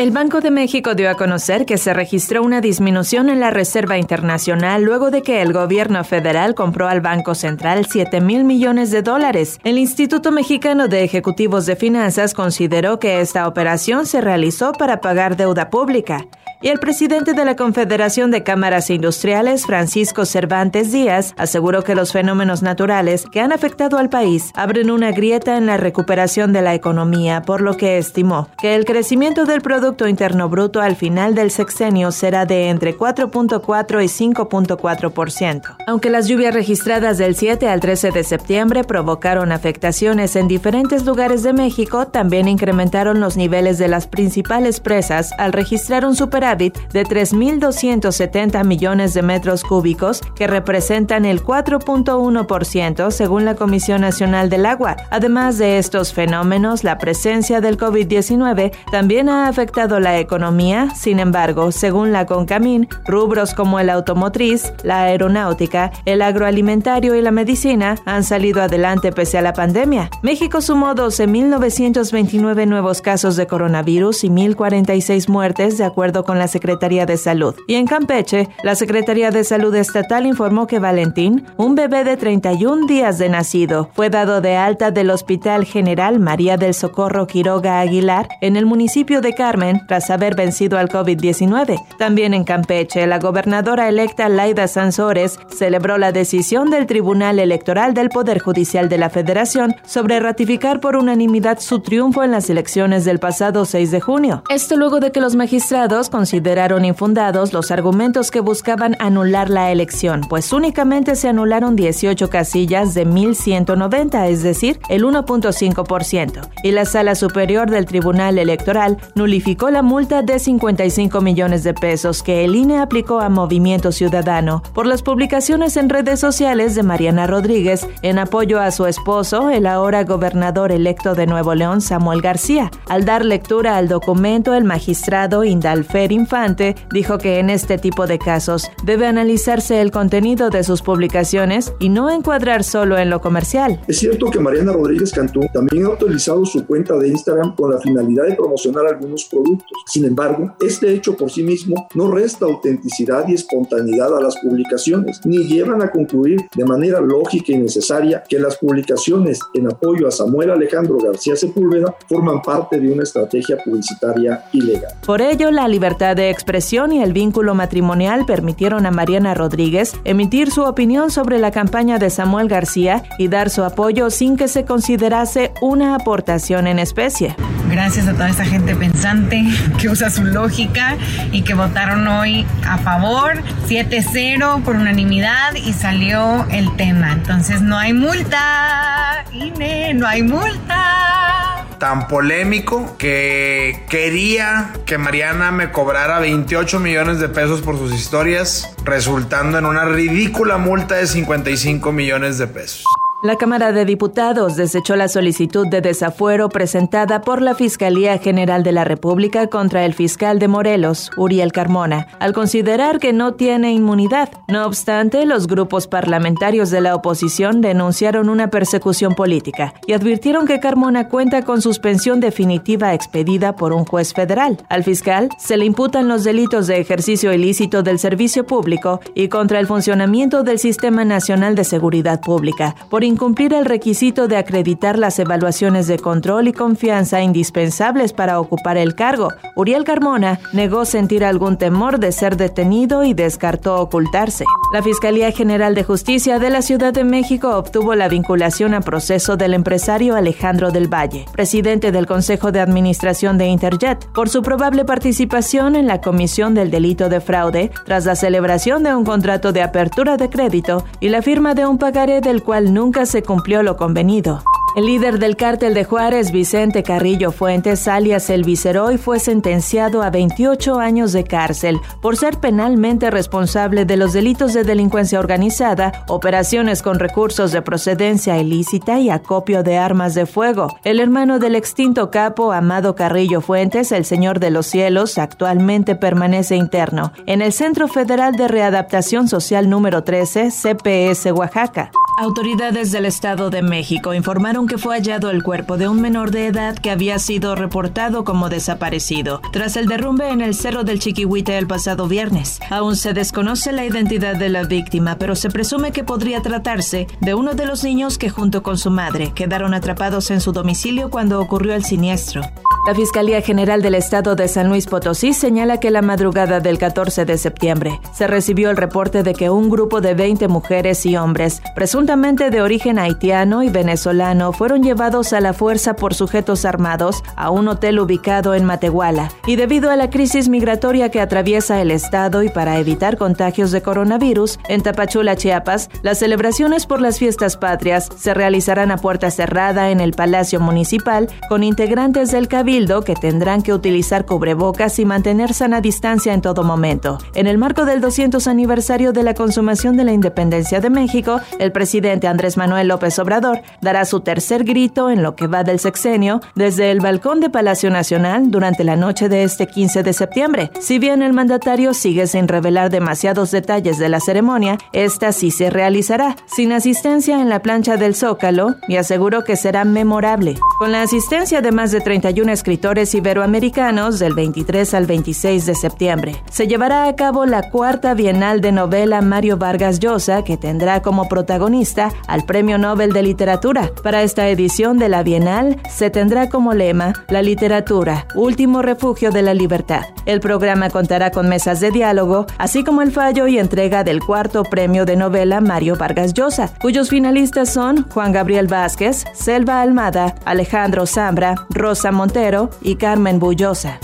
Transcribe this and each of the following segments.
El Banco de México dio a conocer que se registró una disminución en la Reserva Internacional luego de que el gobierno federal compró al Banco Central 7 mil millones de dólares. El Instituto Mexicano de Ejecutivos de Finanzas consideró que esta operación se realizó para pagar deuda pública y el presidente de la Confederación de Cámaras Industriales, Francisco Cervantes Díaz, aseguró que los fenómenos naturales que han afectado al país abren una grieta en la recuperación de la economía, por lo que estimó que el crecimiento del Producto Interno Bruto al final del sexenio será de entre 4.4 y 5.4%. Aunque las lluvias registradas del 7 al 13 de septiembre provocaron afectaciones en diferentes lugares de México, también incrementaron los niveles de las principales presas al registrar un superávit de 3.270 millones de metros cúbicos, que representan el 4.1% según la Comisión Nacional del Agua. Además de estos fenómenos, la presencia del COVID-19 también ha afectado la economía. Sin embargo, según la CONCAMIN, rubros como el automotriz, la aeronáutica, el agroalimentario y la medicina han salido adelante pese a la pandemia. México sumó 12.929 nuevos casos de coronavirus y 1.046 muertes, de acuerdo con la Secretaría de Salud. Y en Campeche, la Secretaría de Salud Estatal informó que Valentín, un bebé de 31 días de nacido, fue dado de alta del Hospital General María del Socorro Quiroga Aguilar en el municipio de Carmen tras haber vencido al COVID-19. También en Campeche, la gobernadora electa Laida Sansores celebró la decisión del Tribunal Electoral del Poder Judicial de la Federación sobre ratificar por unanimidad su triunfo en las elecciones del pasado 6 de junio. Esto luego de que los magistrados consideraron infundados los argumentos que buscaban anular la elección, pues únicamente se anularon 18 casillas de 1.190, es decir, el 1.5%, y la Sala Superior del Tribunal Electoral nulificó la multa de 55 millones de pesos que el INE aplicó a Movimiento Ciudadano por las publicaciones en redes sociales de Mariana Rodríguez en apoyo a su esposo, el ahora gobernador electo de Nuevo León, Samuel García. Al dar lectura al documento, el magistrado Indalferi Infante dijo que en este tipo de casos debe analizarse el contenido de sus publicaciones y no encuadrar solo en lo comercial. Es cierto que Mariana Rodríguez Cantú también ha utilizado su cuenta de Instagram con la finalidad de promocionar algunos productos. Sin embargo, este hecho por sí mismo no resta autenticidad y espontaneidad a las publicaciones, ni llevan a concluir de manera lógica y necesaria que las publicaciones en apoyo a Samuel Alejandro García Sepúlveda forman parte de una estrategia publicitaria ilegal. Por ello, la libertad de expresión y el vínculo matrimonial permitieron a Mariana Rodríguez emitir su opinión sobre la campaña de Samuel García y dar su apoyo sin que se considerase una aportación en especie. Gracias a toda esa gente pensante que usa su lógica y que votaron hoy a favor 7-0 por unanimidad y salió el tema. Entonces no hay multa, INE, no hay multa tan polémico que quería que Mariana me cobrara 28 millones de pesos por sus historias, resultando en una ridícula multa de 55 millones de pesos. La Cámara de Diputados desechó la solicitud de desafuero presentada por la Fiscalía General de la República contra el fiscal de Morelos, Uriel Carmona, al considerar que no tiene inmunidad. No obstante, los grupos parlamentarios de la oposición denunciaron una persecución política y advirtieron que Carmona cuenta con suspensión definitiva expedida por un juez federal. Al fiscal se le imputan los delitos de ejercicio ilícito del servicio público y contra el funcionamiento del Sistema Nacional de Seguridad Pública por incumplir el requisito de acreditar las evaluaciones de control y confianza indispensables para ocupar el cargo. Uriel Carmona negó sentir algún temor de ser detenido y descartó ocultarse. La Fiscalía General de Justicia de la Ciudad de México obtuvo la vinculación a proceso del empresario Alejandro del Valle, presidente del Consejo de Administración de Interjet, por su probable participación en la comisión del delito de fraude tras la celebración de un contrato de apertura de crédito y la firma de un pagaré del cual nunca se cumplió lo convenido. El líder del cártel de Juárez, Vicente Carrillo Fuentes, alias El Viceroy, fue sentenciado a 28 años de cárcel por ser penalmente responsable de los delitos de delincuencia organizada, operaciones con recursos de procedencia ilícita y acopio de armas de fuego. El hermano del extinto capo, Amado Carrillo Fuentes, el Señor de los Cielos, actualmente permanece interno en el Centro Federal de Readaptación Social número 13, CPS Oaxaca. Autoridades del Estado de México informaron que fue hallado el cuerpo de un menor de edad que había sido reportado como desaparecido tras el derrumbe en el Cerro del Chiquihuite el pasado viernes. Aún se desconoce la identidad de la víctima, pero se presume que podría tratarse de uno de los niños que junto con su madre quedaron atrapados en su domicilio cuando ocurrió el siniestro. La Fiscalía General del Estado de San Luis Potosí señala que la madrugada del 14 de septiembre se recibió el reporte de que un grupo de 20 mujeres y hombres, presuntamente de origen haitiano y venezolano, fueron llevados a la fuerza por sujetos armados a un hotel ubicado en Matehuala. Y debido a la crisis migratoria que atraviesa el Estado y para evitar contagios de coronavirus, en Tapachula, Chiapas, las celebraciones por las fiestas patrias se realizarán a puerta cerrada en el Palacio Municipal con integrantes del Cabildo que tendrán que utilizar cubrebocas y mantener sana distancia en todo momento. En el marco del 200 aniversario de la consumación de la independencia de México, el presidente Andrés Manuel López Obrador dará su tercer grito en lo que va del sexenio desde el balcón de Palacio Nacional durante la noche de este 15 de septiembre. Si bien el mandatario sigue sin revelar demasiados detalles de la ceremonia, esta sí se realizará, sin asistencia en la plancha del Zócalo, y aseguró que será memorable. Con la asistencia de más de 31 escritores iberoamericanos del 23 al 26 de septiembre. Se llevará a cabo la cuarta Bienal de Novela Mario Vargas Llosa, que tendrá como protagonista al Premio Nobel de Literatura. Para esta edición de la Bienal se tendrá como lema La literatura, último refugio de la libertad. El programa contará con mesas de diálogo, así como el fallo y entrega del cuarto Premio de Novela Mario Vargas Llosa, cuyos finalistas son Juan Gabriel Vázquez, Selva Almada, Alejandro Zambra, Rosa Montero, y Carmen Bullosa.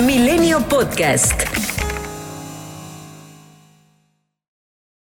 Milenio Podcast.